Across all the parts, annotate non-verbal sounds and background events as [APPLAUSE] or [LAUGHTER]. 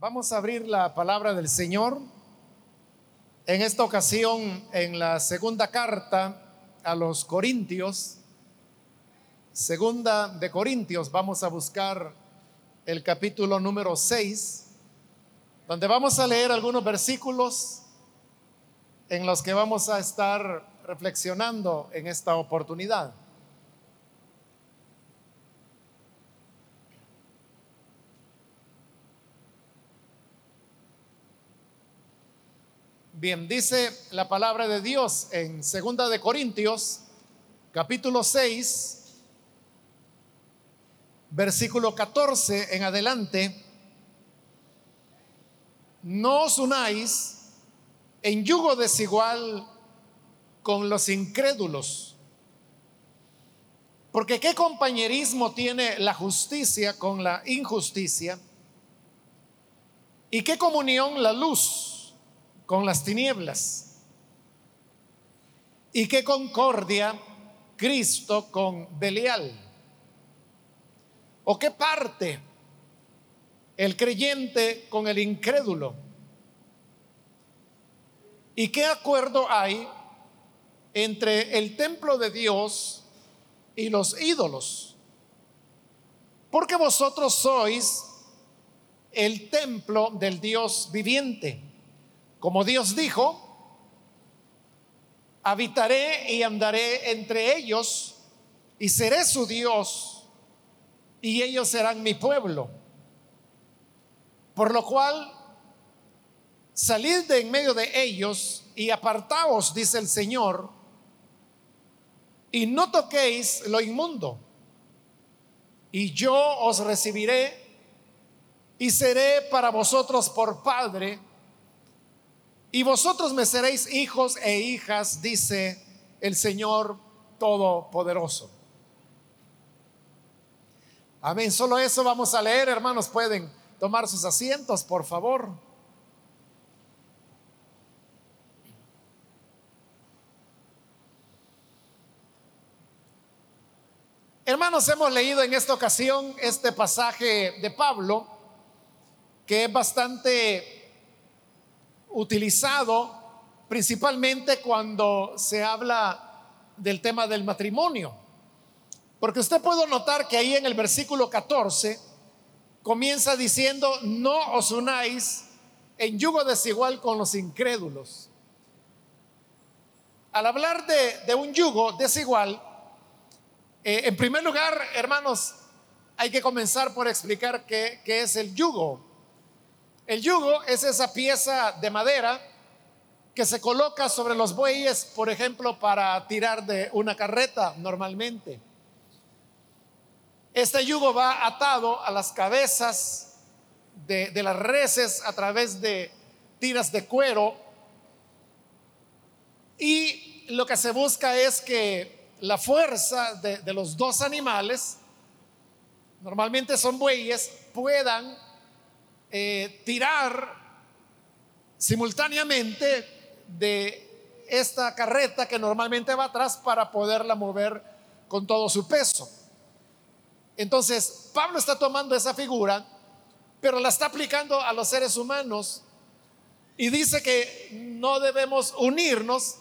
Vamos a abrir la palabra del Señor. En esta ocasión, en la segunda carta a los Corintios, segunda de Corintios, vamos a buscar el capítulo número 6, donde vamos a leer algunos versículos en los que vamos a estar reflexionando en esta oportunidad. Bien, dice la palabra de Dios en Segunda de Corintios, capítulo 6, versículo 14 en adelante. No os unáis en yugo desigual con los incrédulos. Porque ¿qué compañerismo tiene la justicia con la injusticia? ¿Y qué comunión la luz con las tinieblas. ¿Y qué concordia Cristo con Belial? ¿O qué parte el creyente con el incrédulo? ¿Y qué acuerdo hay entre el templo de Dios y los ídolos? Porque vosotros sois el templo del Dios viviente. Como Dios dijo, habitaré y andaré entre ellos y seré su Dios y ellos serán mi pueblo. Por lo cual, salid de en medio de ellos y apartaos, dice el Señor, y no toquéis lo inmundo. Y yo os recibiré y seré para vosotros por Padre y vosotros me seréis hijos e hijas, dice el Señor Todopoderoso. Amén. Solo eso vamos a leer, hermanos. Pueden tomar sus asientos, por favor. Hermanos, hemos leído en esta ocasión este pasaje de Pablo, que es bastante utilizado principalmente cuando se habla del tema del matrimonio. Porque usted puede notar que ahí en el versículo 14 comienza diciendo, no os unáis en yugo desigual con los incrédulos. Al hablar de, un yugo desigual, eh, en primer lugar, hermanos, hay que comenzar por explicar qué, qué es el yugo. El yugo es esa pieza de madera que se coloca sobre los bueyes, por ejemplo, para tirar de una carreta normalmente. Este yugo va atado a las cabezas de, las reses a través de tiras de cuero y lo que se busca es que la fuerza de, los dos animales, normalmente son bueyes, puedan eh, tirar simultáneamente de esta carreta que normalmente va atrás para poderla mover con todo su peso. Entonces, Pablo está tomando esa figura, pero la está aplicando a los seres humanos y dice que no debemos unirnos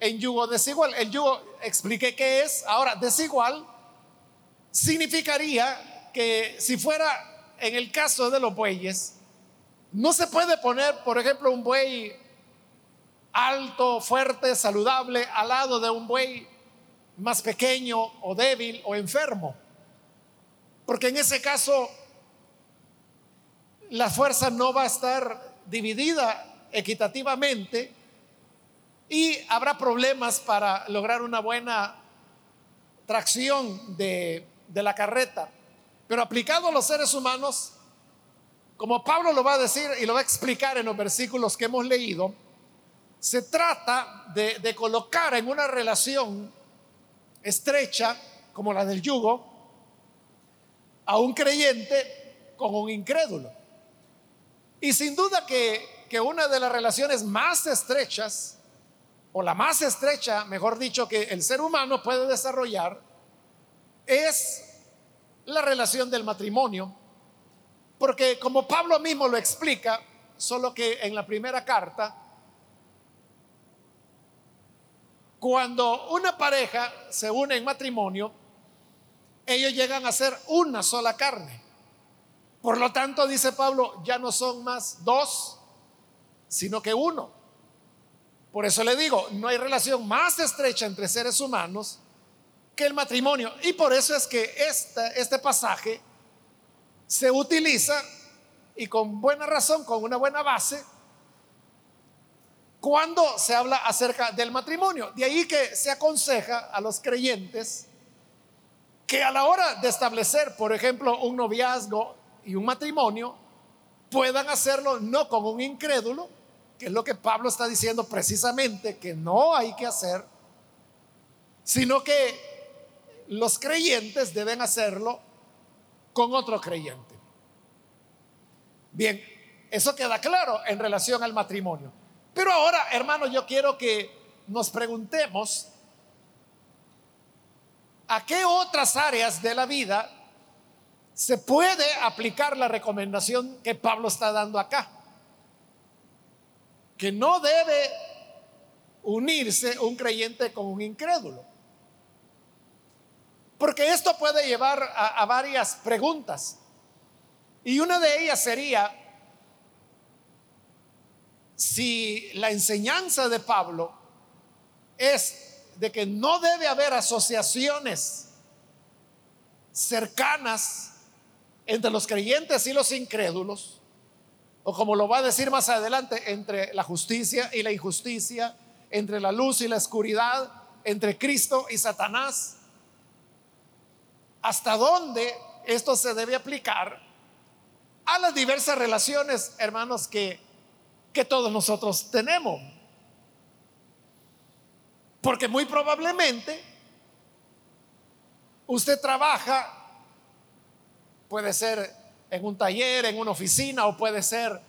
en yugo desigual. El yugo, expliqué qué es, ahora desigual significaría que si fuera en el caso de los bueyes, no se puede poner, por ejemplo, un buey alto, fuerte, saludable al lado de un buey más pequeño o débil o enfermo. Porque en ese caso la fuerza no va a estar dividida equitativamente y habrá problemas para lograr una buena tracción de, de la carreta. Pero aplicado a los seres humanos, como Pablo lo va a decir y lo va a explicar en los versículos que hemos leído, se trata de, colocar en una relación estrecha, como la del yugo, a un creyente con un incrédulo. Y sin duda que, que una de las relaciones más estrechas, o la más estrecha, mejor dicho, que el ser humano puede desarrollar, es la relación del matrimonio, Porque como Pablo mismo lo explica, solo que en la primera carta, cuando una pareja se une en matrimonio, ellos llegan a ser una sola carne. Por lo tanto, dice Pablo, ya no son más dos, sino que uno. Por eso le digo, no hay relación más estrecha entre seres humanos que el matrimonio. Y por eso es que este, pasaje se utiliza y con buena razón, con una buena base, cuando se habla acerca del matrimonio. De ahí que se aconseja a los creyentes que a la hora de establecer, por ejemplo, un noviazgo y un matrimonio, puedan hacerlo no con un incrédulo, que es lo que Pablo está diciendo precisamente que no hay que hacer, sino que los creyentes deben hacerlo con otro creyente. Bien, eso queda claro en relación al matrimonio. Pero ahora, hermanos, yo quiero que nos preguntemos ¿A qué otras áreas de la vida se puede aplicar la recomendación que Pablo está dando acá? Que no debe unirse un creyente con un incrédulo. Porque esto puede llevar a, varias preguntas. Y una de ellas sería, si la enseñanza de Pablo es de que no debe haber asociaciones cercanas entre los creyentes y los incrédulos, o como lo va a decir más adelante, entre la justicia y la injusticia, entre la luz y la oscuridad, entre Cristo y Satanás. ¿Hasta dónde esto se debe aplicar a las diversas relaciones, hermanos, que, que todos nosotros tenemos? Porque muy probablemente usted trabaja, puede ser en un taller, en una oficina o puede ser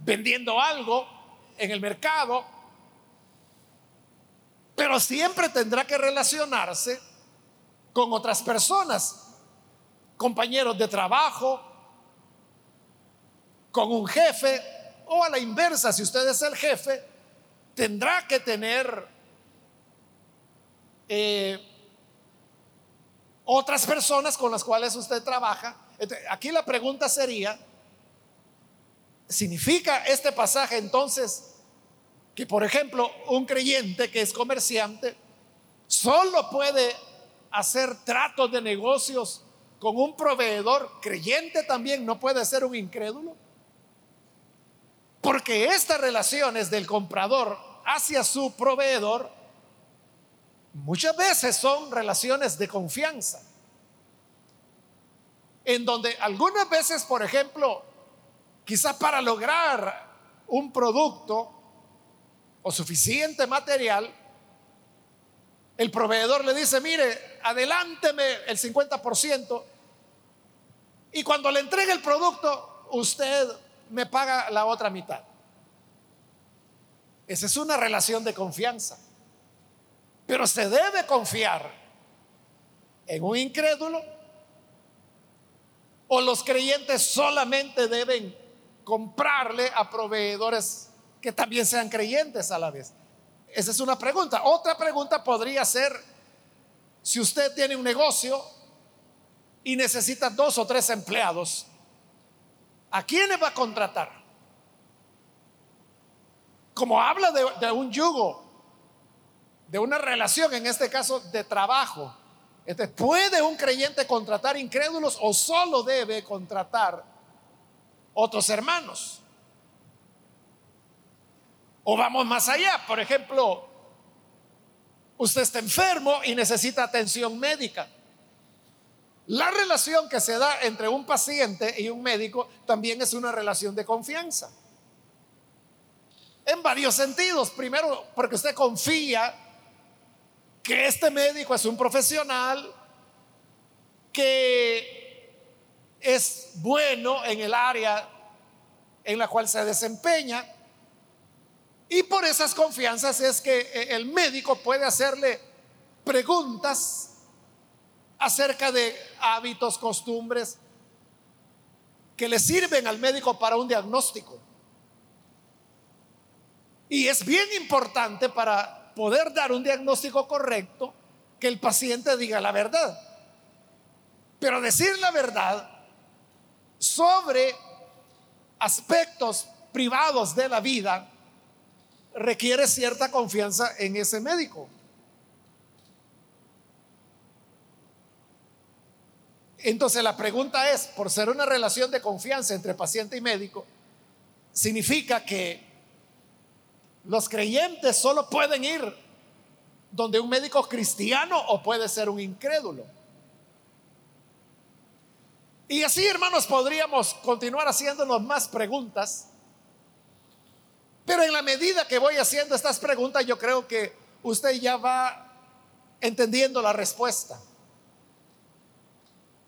vendiendo algo en el mercado, pero siempre tendrá que relacionarse con otras personas, compañeros de trabajo, con un jefe o a la inversa, si usted es el jefe, tendrá que tener eh, otras personas con las cuales usted trabaja. Aquí la pregunta sería, ¿significa este pasaje entonces que, por ejemplo, un creyente que es comerciante solo puede hacer tratos de negocios con un proveedor creyente también, no puede ser un incrédulo? Porque estas relaciones del comprador hacia su proveedor Muchas veces son relaciones de confianza, en donde algunas veces, por ejemplo, quizás para lograr un producto o suficiente material, el proveedor le dice, mire, adelánteme el 50% y cuando le entregue el producto, usted me paga la otra mitad. Esa es una relación de confianza. Pero se debe confiar en un incrédulo o los creyentes solamente deben comprarle a proveedores que también sean creyentes a la vez. Esa es una pregunta. Otra pregunta podría ser, si usted tiene un negocio y necesita dos o tres empleados, ¿a quiénes va a contratar? Como habla de, un yugo, de una relación, en este caso de trabajo. ¿puede un creyente contratar incrédulos o solo debe contratar otros hermanos? O vamos más allá, por ejemplo, usted está enfermo y necesita atención médica. La relación que se da entre un paciente y un médico también es una relación de confianza. En varios sentidos. Primero, porque usted confía que este médico es un profesional que es bueno en el área en la cual se desempeña. Y por esas confianzas es que eh, el médico puede hacerle preguntas acerca de hábitos, costumbres que le sirven al médico para un diagnóstico. Y es bien importante para poder dar un diagnóstico correcto que el paciente diga la verdad. Pero decir la verdad sobre aspectos privados de la vida requiere cierta confianza en ese médico. Entonces la pregunta es, por ser una relación de confianza entre paciente y médico, significa que los creyentes solo pueden ir donde un médico cristiano o puede ser un incrédulo. Y así, hermanos, podríamos continuar haciéndonos más preguntas. Pero en la medida que voy haciendo estas preguntas, yo creo que usted ya va entendiendo la respuesta.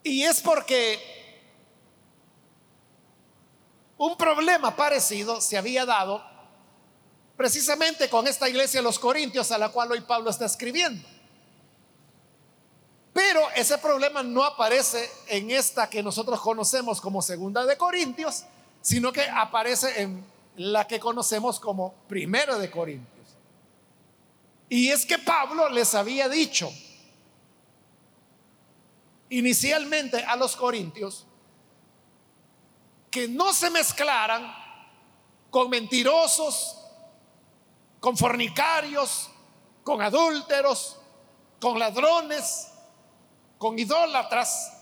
Y es porque un problema parecido se había dado precisamente con esta iglesia de los Corintios a la cual hoy Pablo está escribiendo. Pero ese problema no aparece en esta que nosotros conocemos como segunda de Corintios, sino que aparece en la que conocemos como primera de Corintios. Y es que Pablo les había dicho inicialmente a los corintios que no se mezclaran con mentirosos, con fornicarios, con adúlteros, con ladrones, con idólatras.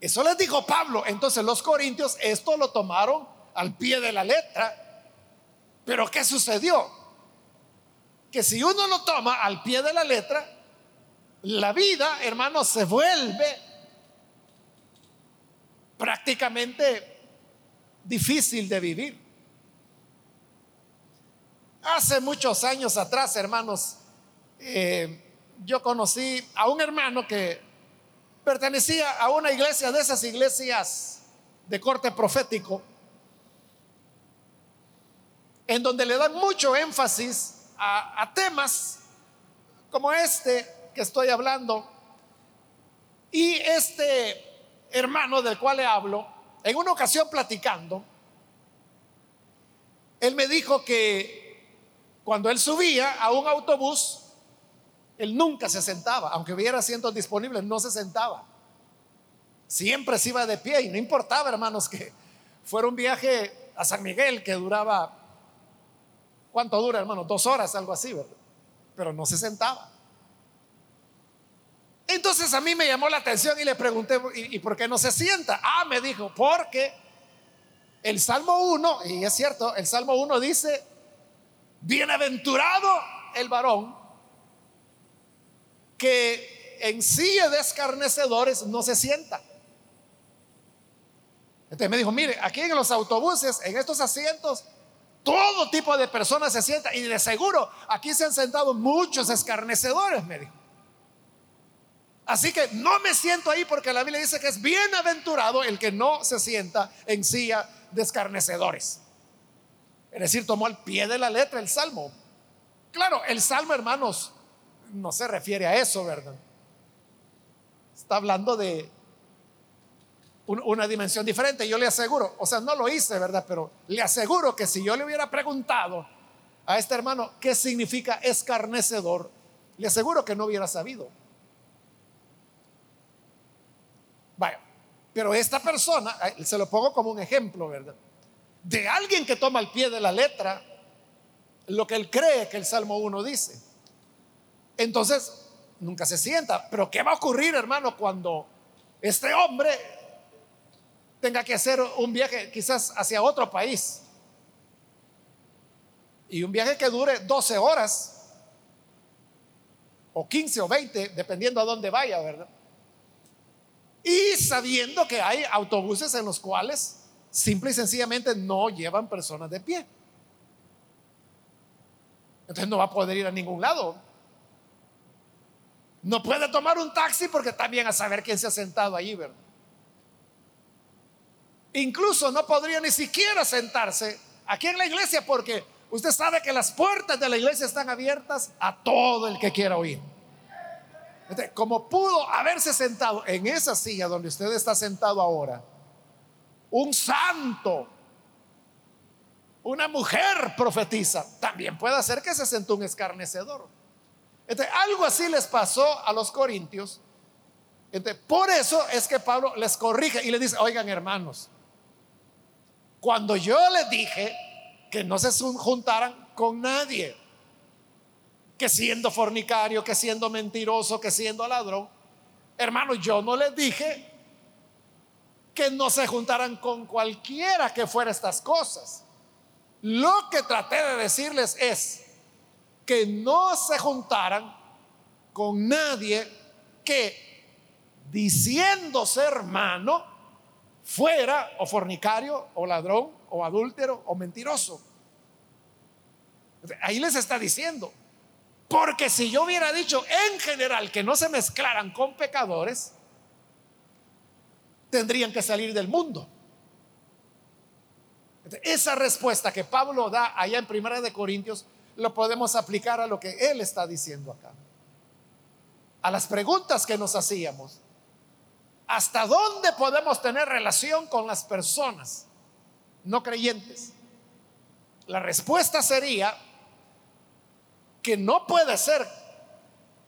Eso les dijo Pablo. Entonces los corintios esto lo tomaron al pie de la letra. Pero ¿qué sucedió? Que si uno lo toma al pie de la letra, la vida, hermanos, se vuelve prácticamente difícil de vivir. Hace muchos años atrás, hermanos, eh, yo conocí a un hermano que pertenecía a una iglesia de esas iglesias de corte profético, en donde le dan mucho énfasis a, temas como este que estoy hablando. Y este hermano del cual le hablo, en una ocasión platicando, él me dijo que cuando él subía a un autobús, él nunca se sentaba, aunque hubiera asientos disponibles, no se sentaba. Siempre se iba de pie y no importaba, hermanos, que fuera un viaje a San Miguel que duraba, ¿cuánto dura, hermano? Dos horas, algo así, ¿verdad? Pero no se sentaba. Entonces a mí me llamó la atención y le pregunté, ¿y, por qué no se sienta? Ah, me dijo, porque el Salmo 1, y es cierto, el Salmo 1 dice, Bienaventurado el varón que en silla de escarnecedores no se sienta. Entonces me dijo, mire, aquí en los autobuses, en estos asientos, todo tipo de personas se sientan y de seguro aquí se han sentado muchos escarnecedores, me dijo. Así que no me siento ahí porque la Biblia dice que es bienaventurado el que no se sienta en silla de escarnecedores. Es decir, tomó al pie de la letra el salmo. Claro, el salmo, hermanos, no se refiere a eso, ¿verdad? Está hablando de una dimensión diferente. Yo le aseguro, o sea, no lo hice, ¿verdad? Pero le aseguro que si yo le hubiera preguntado a este hermano qué significa escarnecedor, le aseguro que no hubiera sabido. Vaya, pero esta persona, se lo pongo como un ejemplo, ¿verdad? de alguien que toma al pie de la letra lo que él cree que el Salmo 1 dice. Entonces, nunca se sienta. Pero ¿qué va a ocurrir, hermano, cuando este hombre tenga que hacer un viaje quizás hacia otro país? Y un viaje que dure 12 horas, o 15 o 20, dependiendo a dónde vaya, ¿verdad? Y sabiendo que hay autobuses en los cuales simple y sencillamente no llevan personas de pie. Entonces no va a poder ir a ningún lado. No puede tomar un taxi porque también a saber quién se ha sentado allí, ¿verdad? Incluso no podría ni siquiera sentarse aquí en la iglesia porque usted sabe que las puertas de la iglesia están abiertas a todo el que quiera oír. como pudo haberse sentado en esa silla donde usted está sentado ahora, un santo, una mujer profetiza, también puede hacer que se sentó un escarnecedor. Entonces, algo así les pasó a los corintios. Entonces, por eso es que Pablo les corrige y les dice, oigan hermanos, cuando yo les dije que no se juntaran con nadie, que siendo fornicario, que siendo mentiroso, que siendo ladrón, hermanos, yo no les dije que no se juntaran con cualquiera que fuera estas cosas. Lo que traté de decirles es que no se juntaran con nadie que diciéndose hermano fuera o fornicario o ladrón o adúltero o mentiroso. Ahí les está diciendo, porque si yo hubiera dicho en general que no se mezclaran con pecadores, tendrían que salir del mundo. Esa respuesta que Pablo da allá en Primera de Corintios lo podemos aplicar a lo que él está diciendo acá. A las preguntas que nos hacíamos. ¿Hasta dónde podemos tener relación con las personas no creyentes? La respuesta sería que no puede ser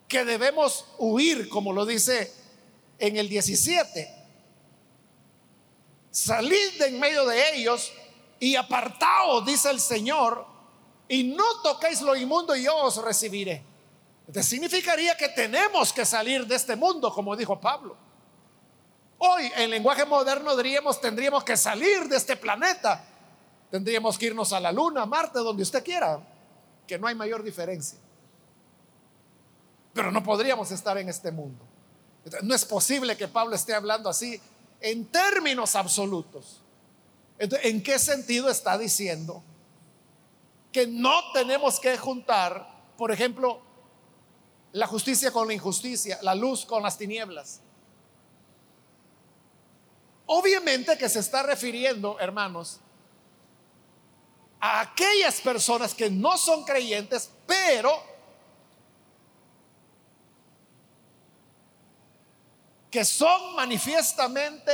que debemos huir, como lo dice en el 17. Salid de en medio de ellos y apartaos, dice el Señor, y no toquéis lo inmundo y yo os recibiré. Significaría que tenemos que salir de este mundo, como dijo Pablo. Hoy, en lenguaje moderno, diríamos, tendríamos que salir de este planeta. Tendríamos que irnos a la Luna, a Marte, donde usted quiera, que no hay mayor diferencia. Pero no podríamos estar en este mundo. No es posible que Pablo esté hablando así en términos absolutos. ¿En qué sentido está diciendo que no tenemos que juntar, por ejemplo, la justicia con la injusticia, la luz con las tinieblas? Obviamente que se está refiriendo, hermanos, a aquellas personas que no son creyentes, pero que son manifiestamente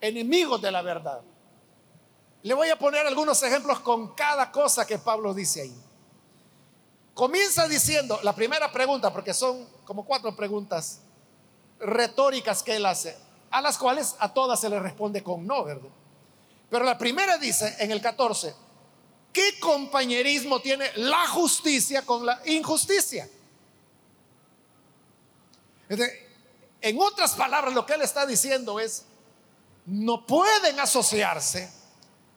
enemigos de la verdad. Le voy a poner algunos ejemplos con cada cosa que Pablo dice ahí. Comienza diciendo, la primera pregunta, porque son como cuatro preguntas retóricas que él hace, a las cuales a todas se le responde con no, ¿verdad? Pero la primera dice en el 14, ¿qué compañerismo tiene la justicia con la injusticia? En otras palabras, lo que él está diciendo es, no pueden asociarse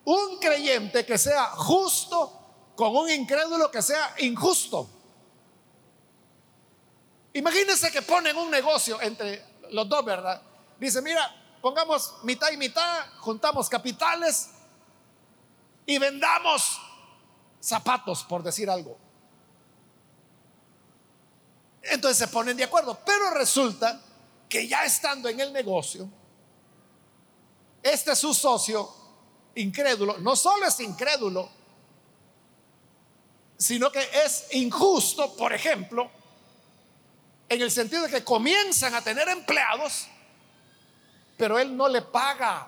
un creyente que sea justo con un incrédulo que sea injusto. Imagínense que ponen un negocio entre los dos, ¿verdad? Dice, mira, pongamos mitad y mitad, juntamos capitales y vendamos zapatos, por decir algo. Entonces se ponen de acuerdo, pero resulta que ya estando en el negocio, este es su socio incrédulo, no solo es incrédulo, sino que es injusto, por ejemplo, en el sentido de que comienzan a tener empleados, pero él no le paga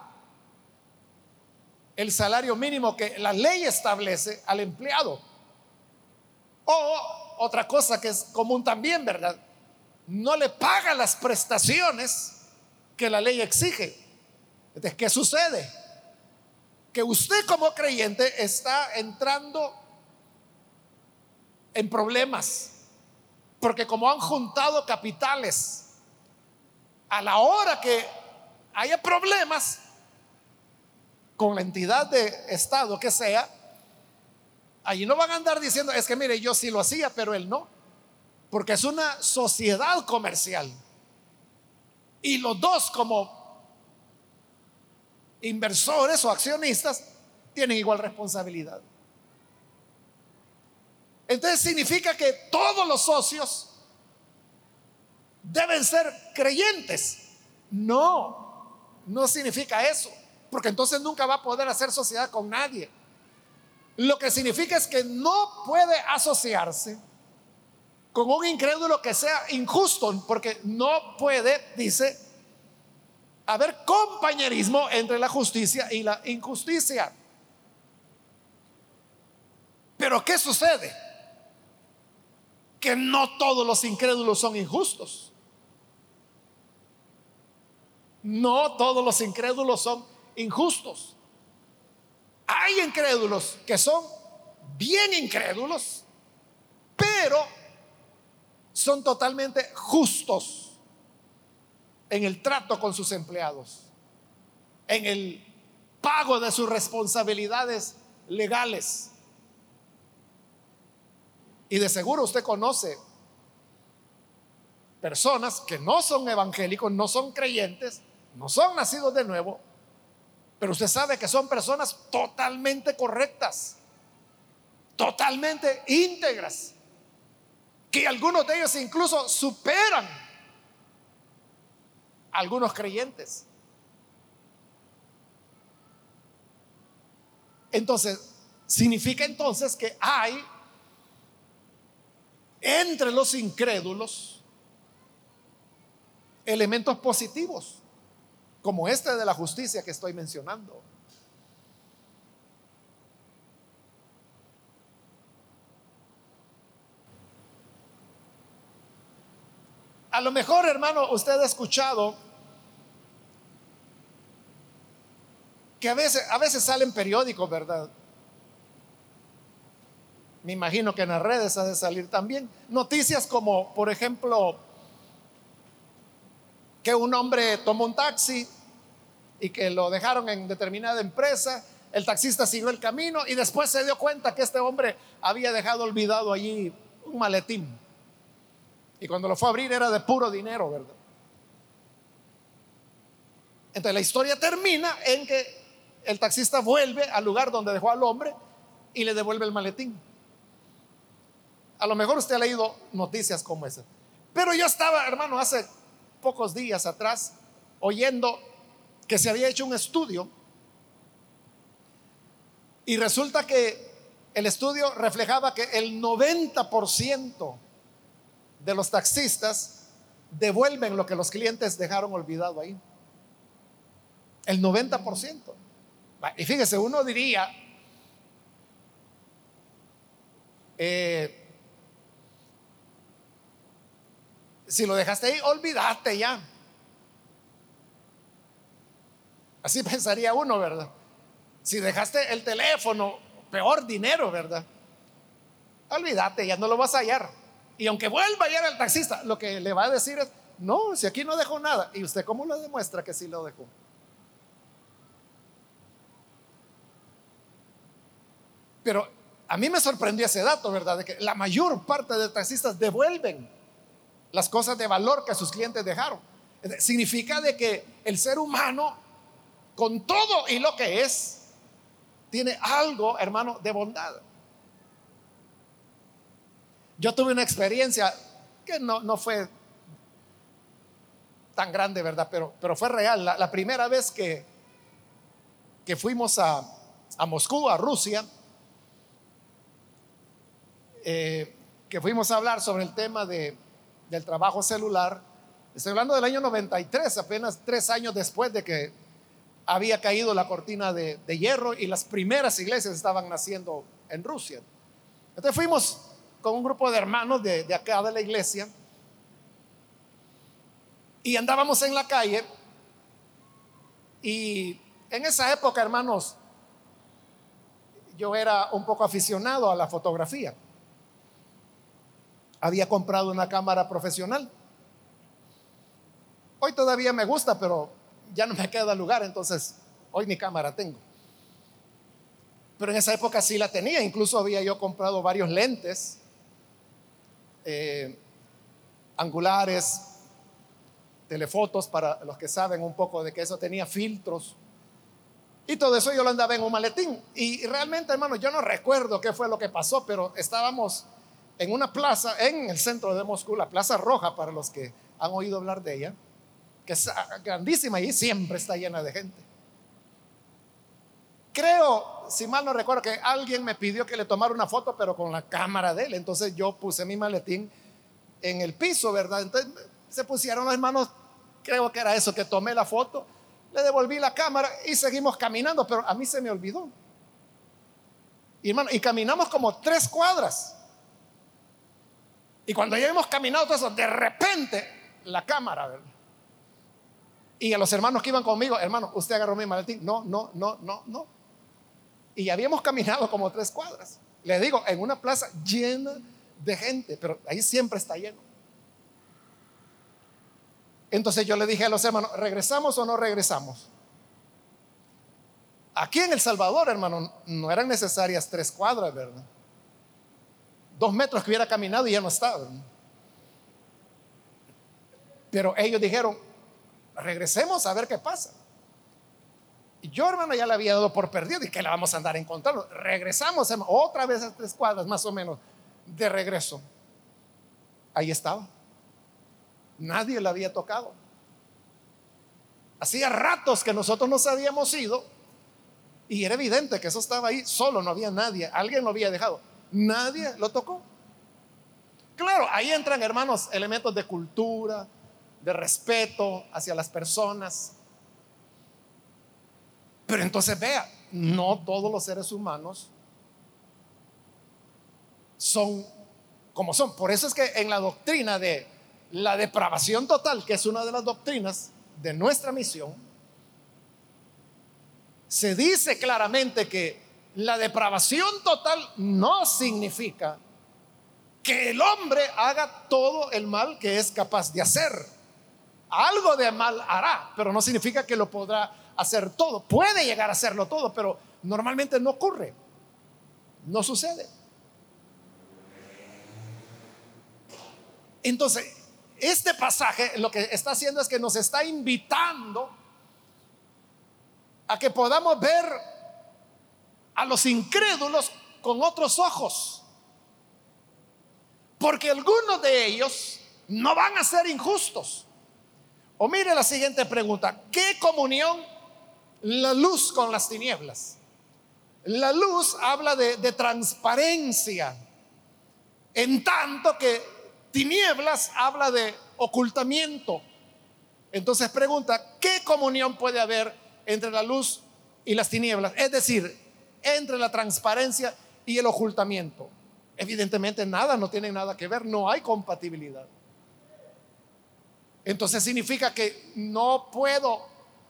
el salario mínimo que la ley establece al empleado. O otra cosa que es común también, ¿verdad? No le paga las prestaciones que la ley exige. Entonces, ¿qué sucede? que usted como creyente está entrando en problemas. Porque como han juntado capitales, a la hora que haya problemas con la entidad de Estado que sea, allí no van a andar diciendo, es que mire, yo sí lo hacía, pero él no. Porque es una sociedad comercial. Y los dos como inversores o accionistas tienen igual responsabilidad. Entonces significa que todos los socios deben ser creyentes. No, no significa eso, porque entonces nunca va a poder hacer sociedad con nadie. Lo que significa es que no puede asociarse con un incrédulo que sea injusto, porque no puede, dice, haber compañerismo entre la justicia y la injusticia. Pero ¿qué sucede? Que no todos los incrédulos son injustos. No todos los incrédulos son injustos. Hay incrédulos que son bien incrédulos, pero son totalmente justos en el trato con sus empleados, en el pago de sus responsabilidades legales. Y de seguro usted conoce personas que no son evangélicos, no son creyentes, no son nacidos de nuevo, pero usted sabe que son personas totalmente correctas, totalmente íntegras, que algunos de ellos incluso superan a algunos creyentes. Entonces, significa entonces que hay entre los incrédulos elementos positivos como este de la justicia que estoy mencionando. A lo mejor, hermano, usted ha escuchado que a veces, a veces salen periódicos, ¿verdad? Me imagino que en las redes ha de salir también noticias como, por ejemplo, que un hombre tomó un taxi y que lo dejaron en determinada empresa. El taxista siguió el camino y después se dio cuenta que este hombre había dejado olvidado allí un maletín. Y cuando lo fue a abrir era de puro dinero, ¿verdad? Entonces la historia termina en que el taxista vuelve al lugar donde dejó al hombre y le devuelve el maletín. A lo mejor usted ha leído noticias como esa. Pero yo estaba, hermano, hace pocos días atrás oyendo que se había hecho un estudio y resulta que el estudio reflejaba que el 90% de los taxistas devuelven lo que los clientes dejaron olvidado ahí. El 90%. Y fíjese, uno diría, eh, si lo dejaste ahí, olvídate ya. Así [LAUGHS] pensaría uno, ¿verdad? Si dejaste el teléfono, peor dinero, ¿verdad? Olvídate, ya no lo vas a hallar. Y aunque vuelva a hallar al taxista, lo que le va a decir es, no, si aquí no dejó nada. ¿Y usted cómo lo demuestra que sí lo dejó? Pero a mí me sorprendió ese dato, ¿verdad? De que la mayor parte de taxistas devuelven las cosas de valor que sus clientes dejaron. Significa de que el ser humano con todo y lo que es, tiene algo, hermano, de bondad. Yo tuve una experiencia que no, no fue tan grande, ¿verdad? Pero, pero fue real. La, primera vez que, que fuimos a, a Moscú, a Rusia, eh, que fuimos a hablar sobre el tema de, del trabajo celular, estoy hablando del año 93, apenas tres años después de que había caído la cortina de, hierro y las primeras iglesias estaban naciendo en Rusia. Entonces fuimos con un grupo de hermanos de, de acá de la iglesia y andábamos en la calle y en esa época, hermanos, yo era un poco aficionado a la fotografía. Había comprado una cámara profesional. Hoy todavía me gusta, pero ya no me queda lugar, entonces hoy mi cámara tengo. Pero en esa época sí la tenía, incluso había yo comprado varios lentes eh, angulares, telefotos para los que saben un poco de que eso tenía filtros. Y todo eso yo lo andaba en un maletín. Y realmente, hermano, yo no recuerdo qué fue lo que pasó, pero estábamos en una plaza en el centro de Moscú, la Plaza Roja, para los que han oído hablar de ella que es grandísima y siempre está llena de gente. Creo, si mal no recuerdo, que alguien me pidió que le tomara una foto, pero con la cámara de él. Entonces yo puse mi maletín en el piso, ¿verdad? Entonces se pusieron las manos, creo que era eso, que tomé la foto, le devolví la cámara y seguimos caminando, pero a mí se me olvidó. Y hermano, y caminamos como tres cuadras. Y cuando ya hemos caminado todo eso, de repente la cámara, ¿verdad? Y a los hermanos que iban conmigo, hermano, usted agarró mi maletín. No, no, no, no, no. Y habíamos caminado como tres cuadras. Le digo, en una plaza llena de gente, pero ahí siempre está lleno. Entonces yo le dije a los hermanos, ¿regresamos o no regresamos? Aquí en El Salvador, hermano, no eran necesarias tres cuadras, ¿verdad? Dos metros que hubiera caminado y ya no estaba. Pero ellos dijeron, regresemos a ver qué pasa. Yo, hermano, ya la había dado por perdido y que la vamos a andar encontrando. Regresamos otra vez a tres cuadras, más o menos, de regreso. Ahí estaba. Nadie la había tocado. Hacía ratos que nosotros nos habíamos ido y era evidente que eso estaba ahí solo, no había nadie. Alguien lo había dejado. Nadie lo tocó. Claro, ahí entran, hermanos, elementos de cultura, de respeto hacia las personas. Pero entonces vea, no todos los seres humanos son como son. Por eso es que en la doctrina de la depravación total, que es una de las doctrinas de nuestra misión, se dice claramente que la depravación total no significa que el hombre haga todo el mal que es capaz de hacer. Algo de mal hará, pero no significa que lo podrá hacer todo. Puede llegar a hacerlo todo, pero normalmente no ocurre. No sucede. Entonces, este pasaje lo que está haciendo es que nos está invitando a que podamos ver a los incrédulos con otros ojos. Porque algunos de ellos no van a ser injustos. O mire la siguiente pregunta, ¿qué comunión la luz con las tinieblas? La luz habla de, transparencia, en tanto que tinieblas habla de ocultamiento. Entonces pregunta, ¿qué comunión puede haber entre la luz y las tinieblas? Es decir, entre la transparencia y el ocultamiento. Evidentemente nada, no tiene nada que ver, no hay compatibilidad. Entonces significa que no puedo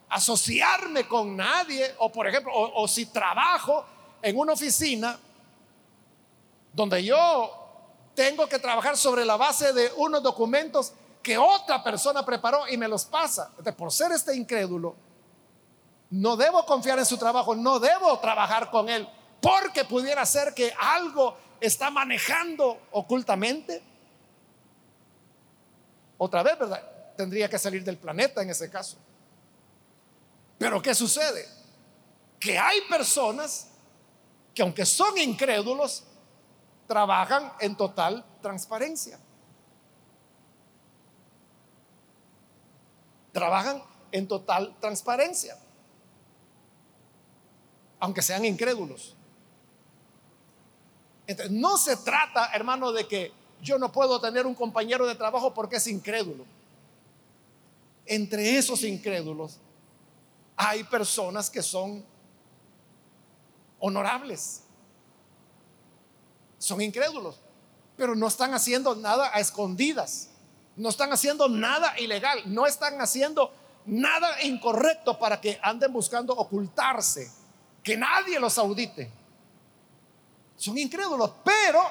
asociarme con nadie, o por ejemplo, o, si trabajo en una oficina donde yo tengo que trabajar sobre la base de unos documentos que otra persona preparó y me los pasa. por ser este incrédulo, no debo confiar en su trabajo, no debo trabajar con él, porque pudiera ser que algo está manejando ocultamente. Otra vez, ¿verdad? Tendría que salir del planeta en ese caso. Pero ¿qué sucede? Que hay personas que aunque son incrédulos, trabajan en total transparencia. Trabajan en total transparencia, aunque sean incrédulos. Entonces, no se trata, hermano, de que yo no puedo tener un compañero de trabajo porque es incrédulo entre esos incrédulos hay personas que son honorables. Son incrédulos, pero no están haciendo nada a escondidas. No están haciendo nada ilegal, no están haciendo nada incorrecto para que anden buscando ocultarse, que nadie los audite. Son incrédulos, pero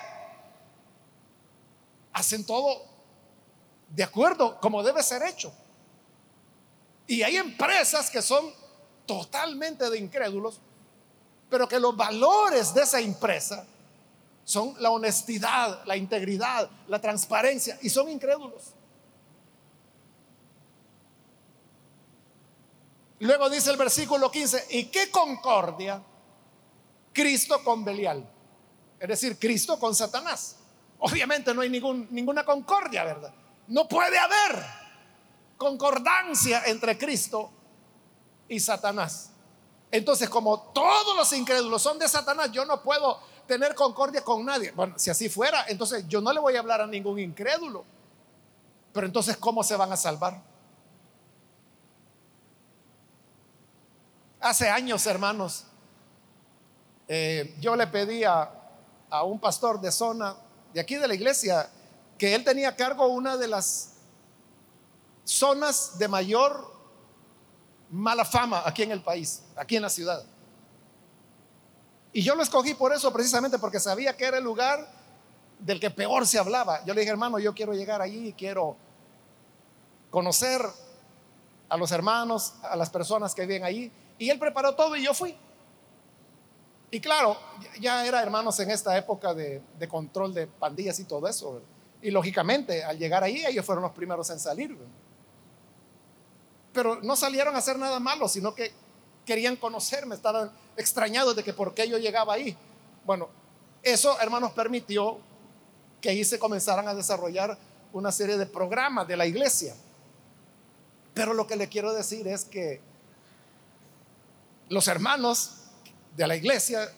hacen todo de acuerdo como debe ser hecho. Y hay empresas que son totalmente de incrédulos, pero que los valores de esa empresa son la honestidad, la integridad, la transparencia, y son incrédulos. Luego dice el versículo 15, ¿y qué concordia Cristo con Belial? Es decir, Cristo con Satanás. Obviamente no hay ningún, ninguna concordia, ¿verdad? No puede haber concordancia entre Cristo y Satanás. Entonces, como todos los incrédulos son de Satanás, yo no puedo tener concordia con nadie. Bueno, si así fuera, entonces yo no le voy a hablar a ningún incrédulo. Pero entonces, ¿cómo se van a salvar? Hace años, hermanos, eh, yo le pedí a, a un pastor de zona de aquí de la iglesia que él tenía a cargo una de las zonas de mayor mala fama aquí en el país, aquí en la ciudad. Y yo lo escogí por eso, precisamente porque sabía que era el lugar del que peor se hablaba. Yo le dije, hermano, yo quiero llegar allí, quiero conocer a los hermanos, a las personas que viven allí. Y él preparó todo y yo fui. Y claro, ya era hermanos en esta época de, control de pandillas y todo eso. Y lógicamente, al llegar ahí, ellos fueron los primeros en salir. Pero no salieron a hacer nada malo, sino que querían conocerme, estaban extrañados de que por qué yo llegaba ahí. Bueno, eso, hermanos, permitió que ahí se comenzaran a desarrollar una serie de programas de la iglesia. Pero lo que le quiero decir es que los hermanos de la iglesia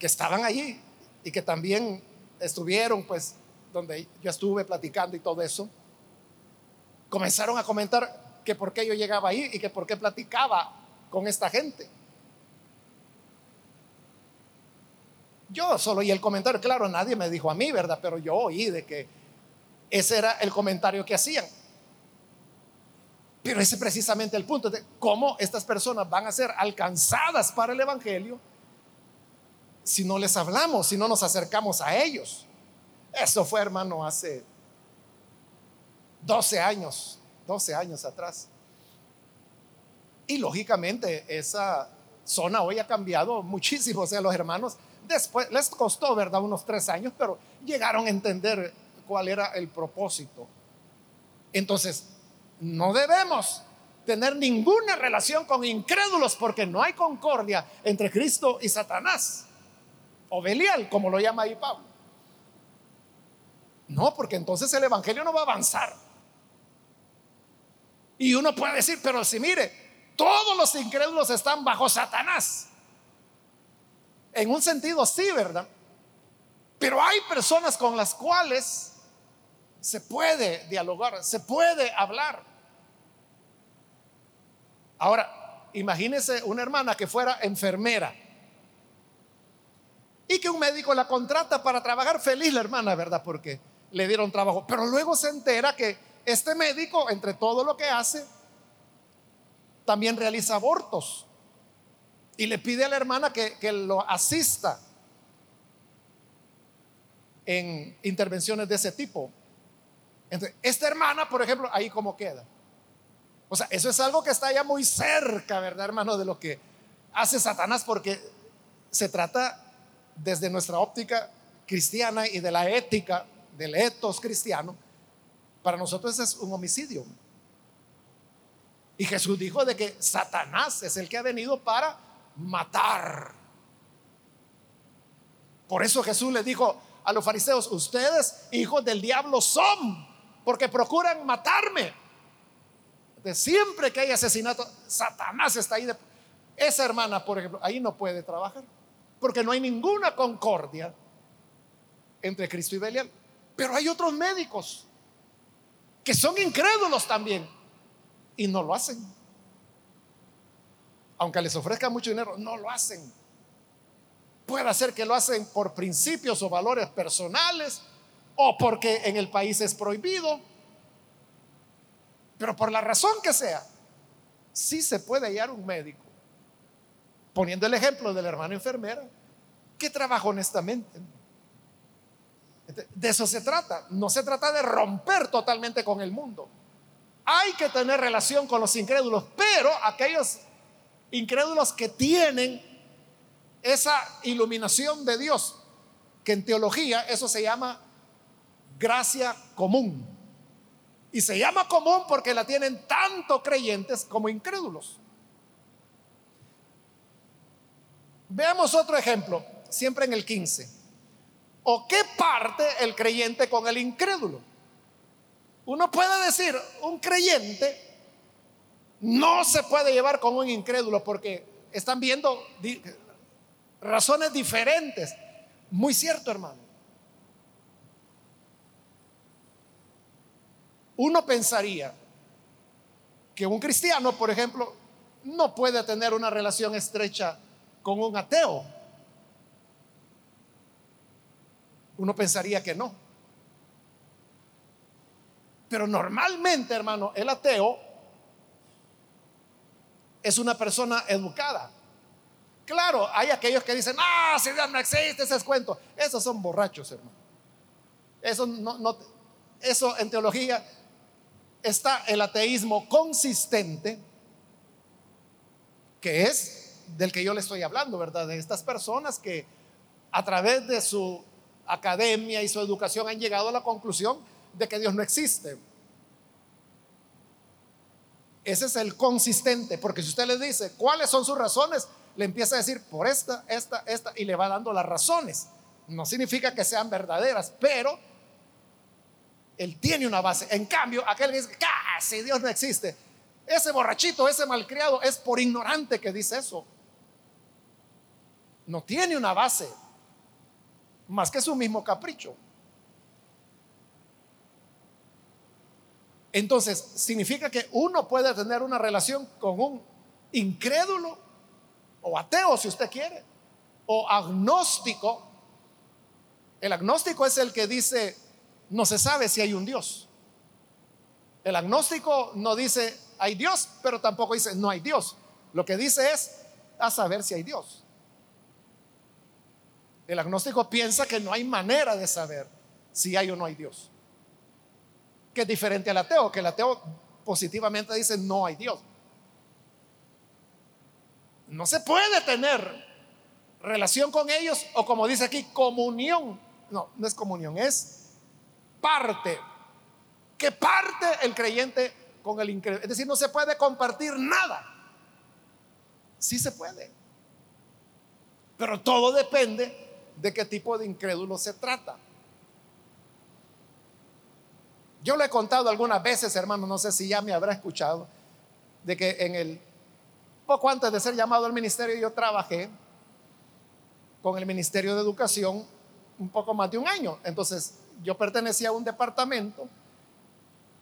que estaban allí y que también estuvieron, pues, donde yo estuve platicando y todo eso, comenzaron a comentar que por qué yo llegaba ahí y que por qué platicaba con esta gente. Yo solo oí el comentario, claro, nadie me dijo a mí, ¿verdad? Pero yo oí de que ese era el comentario que hacían. Pero ese es precisamente el punto de cómo estas personas van a ser alcanzadas para el Evangelio si no les hablamos, si no nos acercamos a ellos. Eso fue, hermano, hace 12 años, 12 años atrás. Y lógicamente esa zona hoy ha cambiado muchísimo. O sea, los hermanos después les costó, ¿verdad? Unos tres años, pero llegaron a entender cuál era el propósito. Entonces, no debemos tener ninguna relación con incrédulos porque no hay concordia entre Cristo y Satanás. O Belial, como lo llama ahí Pablo. No, porque entonces el Evangelio no va a avanzar. Y uno puede decir, pero si mire, todos los incrédulos están bajo Satanás. En un sentido sí, ¿verdad? Pero hay personas con las cuales se puede dialogar, se puede hablar. Ahora, imagínese una hermana que fuera enfermera y que un médico la contrata para trabajar feliz la hermana, ¿verdad? Porque le dieron trabajo. Pero luego se entera que este médico, entre todo lo que hace, también realiza abortos. Y le pide a la hermana que, que lo asista en intervenciones de ese tipo. Esta hermana, por ejemplo, ahí como queda. O sea, eso es algo que está ya muy cerca, ¿verdad, hermano? De lo que hace Satanás, porque se trata desde nuestra óptica cristiana y de la ética del etos cristiano. Para nosotros es un homicidio. Y Jesús dijo de que Satanás es el que ha venido para matar. Por eso Jesús le dijo a los fariseos, ustedes hijos del diablo son, porque procuran matarme siempre que hay asesinato, Satanás está ahí. esa hermana, por ejemplo, ahí no puede trabajar, porque no hay ninguna concordia entre Cristo y Belial. Pero hay otros médicos que son incrédulos también y no lo hacen. Aunque les ofrezca mucho dinero, no lo hacen. Puede ser que lo hacen por principios o valores personales o porque en el país es prohibido pero por la razón que sea, sí se puede hallar un médico, poniendo el ejemplo de la hermana enfermera, que trabaja honestamente. De eso se trata. No se trata de romper totalmente con el mundo. Hay que tener relación con los incrédulos, pero aquellos incrédulos que tienen esa iluminación de Dios, que en teología eso se llama gracia común. Y se llama común porque la tienen tanto creyentes como incrédulos. Veamos otro ejemplo, siempre en el 15. ¿O qué parte el creyente con el incrédulo? Uno puede decir, un creyente no se puede llevar con un incrédulo porque están viendo razones diferentes. Muy cierto, hermano. Uno pensaría que un cristiano, por ejemplo, no puede tener una relación estrecha con un ateo. Uno pensaría que no. Pero normalmente, hermano, el ateo es una persona educada. Claro, hay aquellos que dicen, ah, si Dios no existe, ese es cuento. Esos son borrachos, hermano. Eso, no, eso en teología está el ateísmo consistente, que es del que yo le estoy hablando, ¿verdad? De estas personas que a través de su academia y su educación han llegado a la conclusión de que Dios no existe. Ese es el consistente, porque si usted le dice cuáles son sus razones, le empieza a decir por esta, esta, esta, y le va dando las razones. No significa que sean verdaderas, pero él tiene una base. En cambio, aquel que dice, casi Dios no existe, ese borrachito, ese malcriado, es por ignorante que dice eso. No tiene una base, más que su mismo capricho. Entonces, significa que uno puede tener una relación con un incrédulo o ateo, si usted quiere, o agnóstico. El agnóstico es el que dice, no se sabe si hay un Dios. El agnóstico no dice, hay Dios, pero tampoco dice, no hay Dios. Lo que dice es, a saber si hay Dios. El agnóstico piensa que no hay manera de saber si hay o no hay Dios que es diferente al ateo, que el ateo positivamente dice no hay Dios. No se puede tener relación con ellos o como dice aquí, comunión. No, no es comunión, es parte. Que parte el creyente con el incrédulo. Es decir, no se puede compartir nada. Sí se puede. Pero todo depende de qué tipo de incrédulo se trata. Yo le he contado algunas veces, hermano, no sé si ya me habrá escuchado, de que en el poco antes de ser llamado al ministerio yo trabajé con el Ministerio de Educación un poco más de un año. Entonces, yo pertenecía a un departamento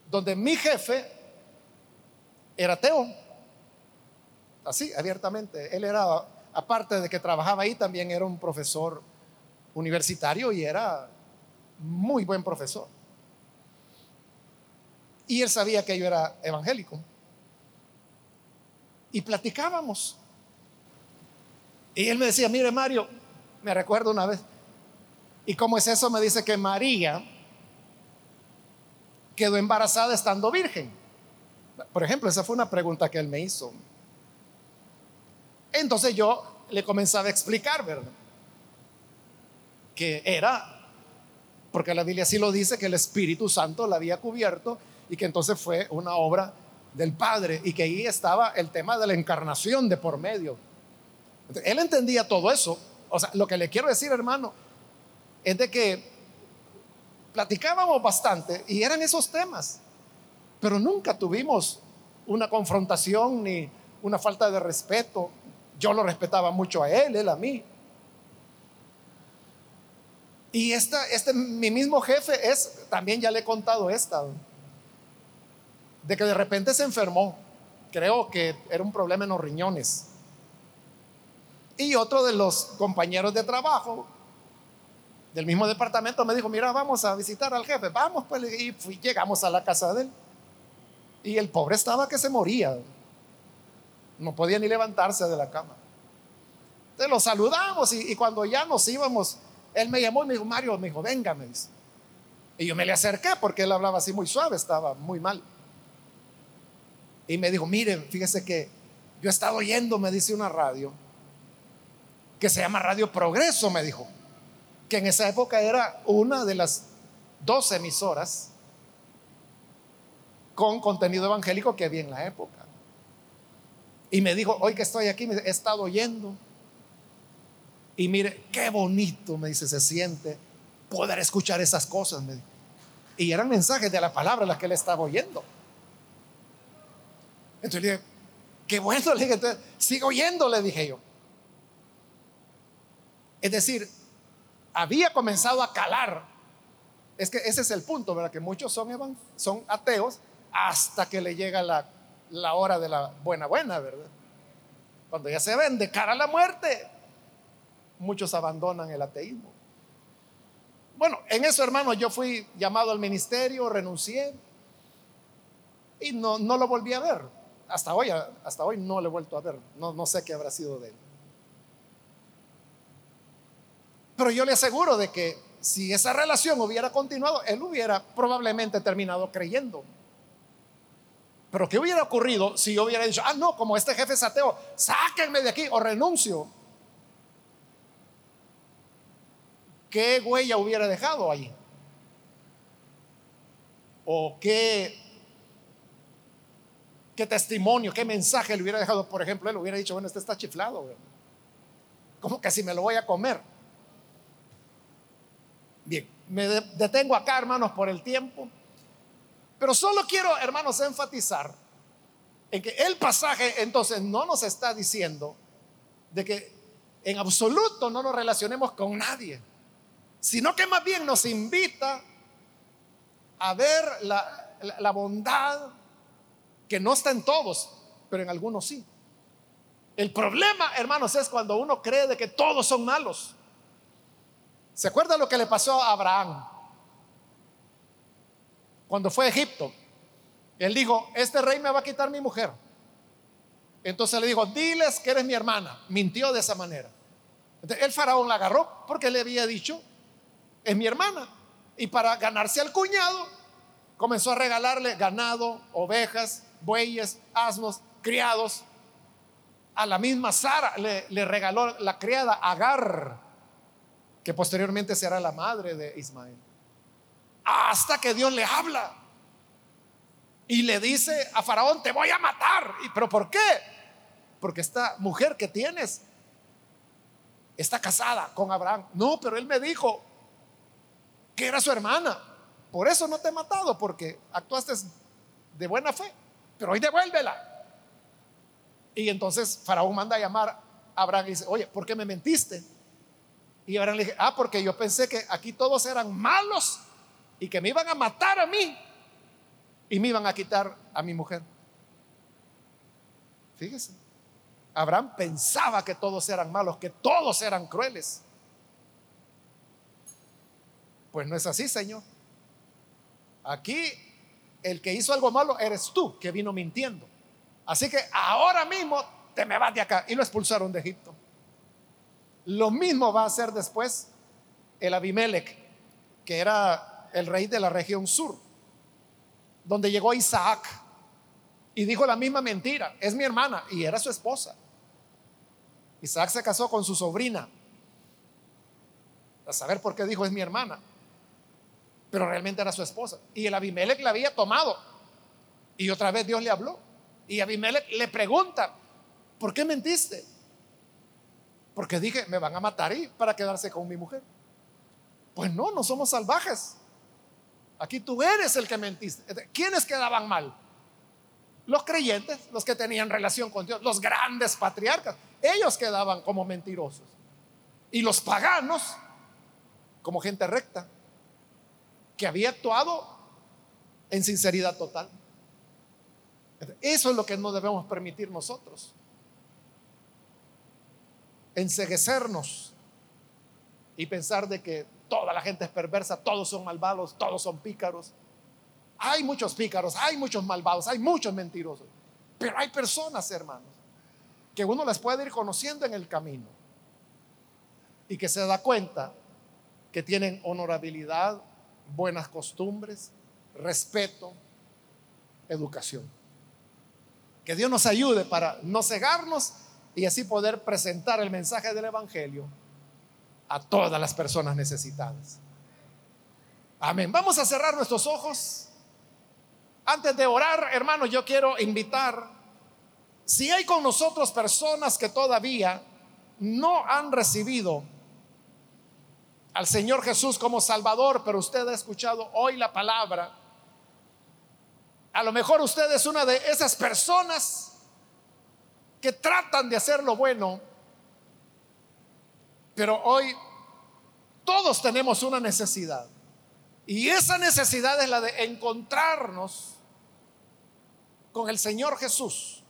donde mi jefe era ateo. Así, abiertamente. Él era, aparte de que trabajaba ahí, también era un profesor universitario y era muy buen profesor. Y él sabía que yo era evangélico. Y platicábamos. Y él me decía, mire Mario, me recuerdo una vez. ¿Y cómo es eso? Me dice que María quedó embarazada estando virgen. Por ejemplo, esa fue una pregunta que él me hizo. Entonces yo le comenzaba a explicar, ¿verdad? Que era, porque la Biblia sí lo dice, que el Espíritu Santo la había cubierto y que entonces fue una obra del Padre y que ahí estaba el tema de la encarnación de por medio. él entendía todo eso. O sea, lo que le quiero decir, hermano, es de que platicábamos bastante y eran esos temas, pero nunca tuvimos una confrontación ni una falta de respeto. Yo lo respetaba mucho a él, él a mí. Y esta, este, mi mismo jefe es, también ya le he contado esta, de que de repente se enfermó. Creo que era un problema en los riñones. Y otro de los compañeros de trabajo del mismo departamento me dijo, mira, vamos a visitar al jefe. Vamos, pues, y llegamos a la casa de él. Y el pobre estaba que se moría. No podía ni levantarse de la cama. Entonces lo saludamos y, cuando ya nos íbamos, él me llamó y me dijo, Mario, me dijo, venga, me dice. Y yo me le acerqué porque él hablaba así muy suave, estaba muy mal. Y me dijo, miren, fíjese que yo he estado oyendo, me dice una radio, que se llama Radio Progreso, me dijo, que en esa época era una de las dos emisoras con contenido evangélico que había en la época. Y me dijo, hoy que estoy aquí, he estado oyendo. Y mire, qué bonito, me dice, se siente poder escuchar esas cosas. Y eran mensajes de la palabra las que él estaba oyendo. Entonces le dije, qué bueno, [LAUGHS] le dije, entonces, sigo oyendo, le dije yo. Es decir, había comenzado a calar. Es que ese es el punto, ¿verdad? Que muchos son, son ateos hasta que le llega la, la hora de la buena, buena, ¿verdad? Cuando ya se ven de cara a la muerte, muchos abandonan el ateísmo. Bueno, en eso, hermano, yo fui llamado al ministerio, renuncié y no, no lo volví a ver. Hasta hoy, hasta hoy no lo he vuelto a ver. No, no sé qué habrá sido de él. Pero yo le aseguro de que si esa relación hubiera continuado, él hubiera probablemente terminado creyendo. Pero ¿qué hubiera ocurrido si yo hubiera dicho, ah, no, como este jefe es ateo, sáquenme de aquí o renuncio? ¿Qué huella hubiera dejado ahí? ¿O qué, qué testimonio, qué mensaje le hubiera dejado? Por ejemplo, él hubiera dicho, bueno, este está chiflado. ¿Cómo que si me lo voy a comer? Bien, me detengo acá, hermanos, por el tiempo. Pero solo quiero, hermanos, enfatizar en que el pasaje entonces no nos está diciendo de que en absoluto no nos relacionemos con nadie, sino que más bien nos invita a ver la, la bondad que no está en todos, pero en algunos sí. El problema, hermanos, es cuando uno cree de que todos son malos. ¿Se acuerda lo que le pasó a Abraham? Cuando fue a Egipto, él dijo, este rey me va a quitar mi mujer. Entonces le dijo, diles que eres mi hermana. Mintió de esa manera. El faraón la agarró porque le había dicho, es mi hermana. Y para ganarse al cuñado, comenzó a regalarle ganado, ovejas, bueyes, asnos, criados. A la misma Sara le, regaló la criada Agar que posteriormente será la madre de Ismael. Hasta que Dios le habla y le dice a Faraón, te voy a matar. ¿Y, ¿Pero por qué? Porque esta mujer que tienes está casada con Abraham. No, pero él me dijo que era su hermana. Por eso no te he matado, porque actuaste de buena fe. Pero hoy devuélvela. Y entonces Faraón manda a llamar a Abraham y dice, oye, ¿por qué me mentiste? Y ahora le dije, ah, porque yo pensé que aquí todos eran malos y que me iban a matar a mí y me iban a quitar a mi mujer. Fíjese, Abraham pensaba que todos eran malos, que todos eran crueles. Pues no es así, Señor. Aquí el que hizo algo malo eres tú, que vino mintiendo. Así que ahora mismo te me vas de acá. Y lo expulsaron de Egipto. Lo mismo va a hacer después el Abimelech, que era el rey de la región sur, donde llegó Isaac y dijo la misma mentira, es mi hermana y era su esposa. Isaac se casó con su sobrina, a saber por qué dijo es mi hermana, pero realmente era su esposa. Y el Abimelech la había tomado y otra vez Dios le habló. Y Abimelech le pregunta, ¿por qué mentiste? Porque dije, me van a matar y para quedarse con mi mujer. Pues no, no somos salvajes. Aquí tú eres el que mentiste. ¿Quiénes quedaban mal? Los creyentes, los que tenían relación con Dios, los grandes patriarcas. Ellos quedaban como mentirosos. Y los paganos, como gente recta, que había actuado en sinceridad total. Eso es lo que no debemos permitir nosotros enseguecernos y pensar de que toda la gente es perversa, todos son malvados, todos son pícaros. Hay muchos pícaros, hay muchos malvados, hay muchos mentirosos, pero hay personas, hermanos, que uno las puede ir conociendo en el camino y que se da cuenta que tienen honorabilidad, buenas costumbres, respeto, educación. Que Dios nos ayude para no cegarnos y así poder presentar el mensaje del Evangelio a todas las personas necesitadas. Amén. Vamos a cerrar nuestros ojos. Antes de orar, hermanos, yo quiero invitar, si hay con nosotros personas que todavía no han recibido al Señor Jesús como Salvador, pero usted ha escuchado hoy la palabra, a lo mejor usted es una de esas personas que tratan de hacer lo bueno, pero hoy todos tenemos una necesidad. Y esa necesidad es la de encontrarnos con el Señor Jesús.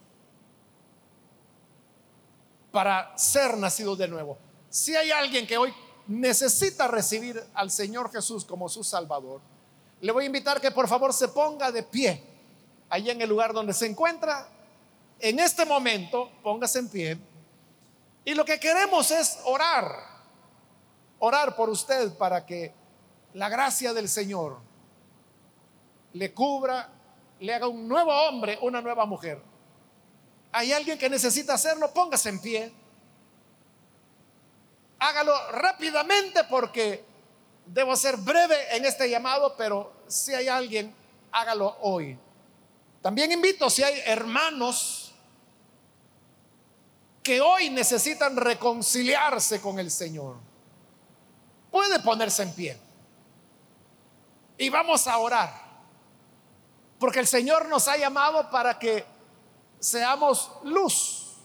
para ser nacido de nuevo. Si hay alguien que hoy necesita recibir al Señor Jesús como su Salvador, le voy a invitar que por favor se ponga de pie allí en el lugar donde se encuentra. En este momento, póngase en pie. Y lo que queremos es orar, orar por usted para que la gracia del Señor le cubra, le haga un nuevo hombre, una nueva mujer. Hay alguien que necesita hacerlo, póngase en pie. Hágalo rápidamente porque debo ser breve en este llamado, pero si hay alguien, hágalo hoy. También invito si hay hermanos que hoy necesitan reconciliarse con el Señor. Puede ponerse en pie. Y vamos a orar. Porque el Señor nos ha llamado para que seamos luz.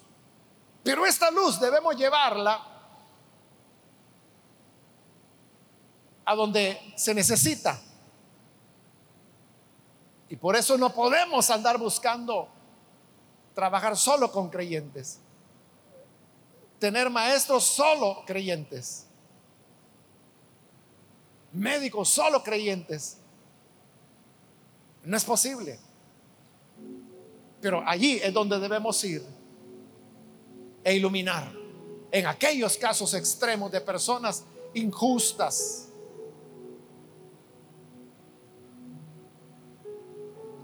Pero esta luz debemos llevarla a donde se necesita. Y por eso no podemos andar buscando trabajar solo con creyentes, tener maestros solo creyentes, médicos solo creyentes. No es posible. Pero allí es donde debemos ir e iluminar en aquellos casos extremos de personas injustas,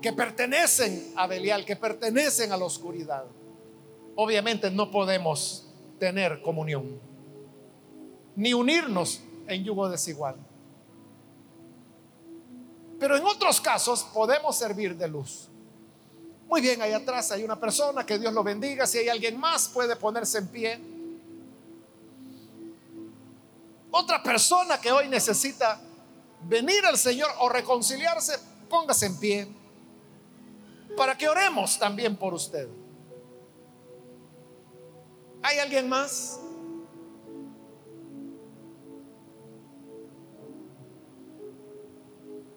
que pertenecen a Belial, que pertenecen a la oscuridad. Obviamente no podemos tener comunión, ni unirnos en yugo desigual. Pero en otros casos podemos servir de luz. Muy bien, ahí atrás hay una persona, que Dios lo bendiga. Si hay alguien más, puede ponerse en pie. Otra persona que hoy necesita venir al Señor o reconciliarse, póngase en pie para que oremos también por usted. ¿Hay alguien más?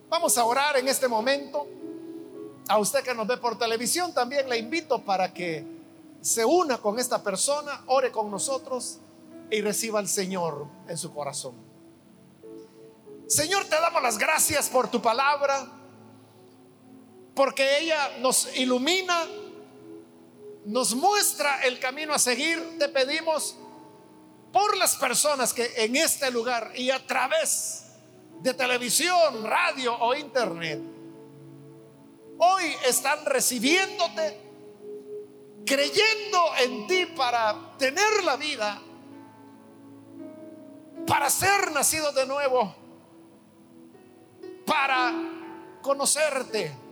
Vamos a orar en este momento. A usted que nos ve por televisión también le invito para que se una con esta persona, ore con nosotros y reciba al Señor en su corazón. Señor, te damos las gracias por tu palabra porque ella nos ilumina, nos muestra el camino a seguir. Te pedimos por las personas que en este lugar y a través de televisión, radio o internet, hoy están recibiéndote, creyendo en ti para tener la vida, para ser nacido de nuevo, para conocerte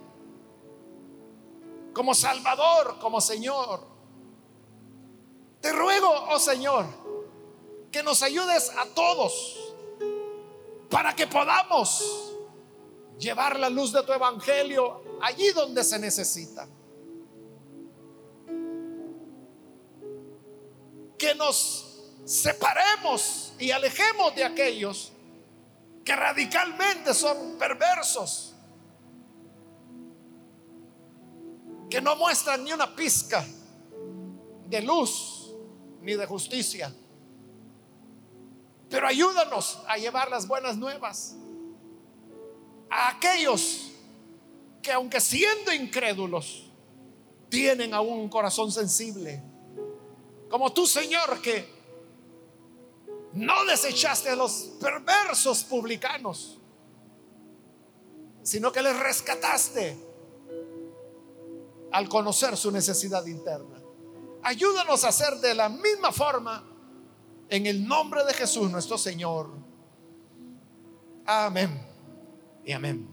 como Salvador, como Señor. Te ruego, oh Señor, que nos ayudes a todos para que podamos llevar la luz de tu evangelio allí donde se necesita. Que nos separemos y alejemos de aquellos que radicalmente son perversos que no muestran ni una pizca de luz ni de justicia. Pero ayúdanos a llevar las buenas nuevas a aquellos que aunque siendo incrédulos, tienen aún un corazón sensible. Como tú, Señor, que no desechaste a los perversos publicanos, sino que les rescataste al conocer su necesidad interna. Ayúdanos a hacer de la misma forma en el nombre de Jesús nuestro Señor. Amén y amén.